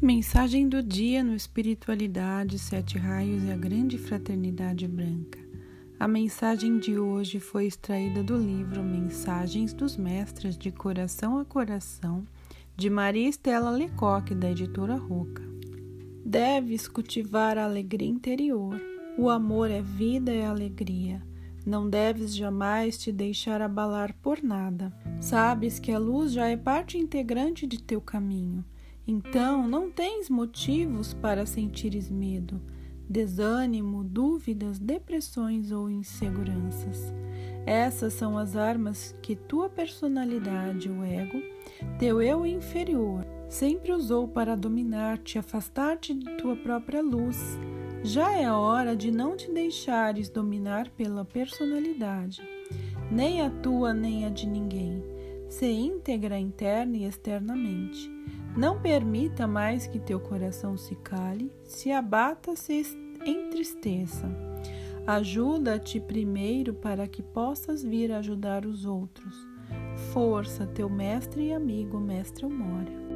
Mensagem do dia no Espiritualidade, Sete Raios e a Grande Fraternidade Branca. A mensagem de hoje foi extraída do livro Mensagens dos Mestres de Coração a Coração, de Maria Estela Lecoque, da editora Roca. Deves cultivar a alegria interior. O amor é vida e alegria. Não deves jamais te deixar abalar por nada. Sabes que a luz já é parte integrante de teu caminho então não tens motivos para sentires medo, desânimo, dúvidas, depressões ou inseguranças. Essas são as armas que tua personalidade, o ego, teu eu inferior, sempre usou para dominar-te, afastar-te de tua própria luz. Já é hora de não te deixares dominar pela personalidade, nem a tua nem a de ninguém. Se íntegra interna e externamente. Não permita mais que teu coração se cale, se abata, se entristeça. Ajuda-te primeiro para que possas vir ajudar os outros. Força, teu mestre e amigo, Mestre Amório.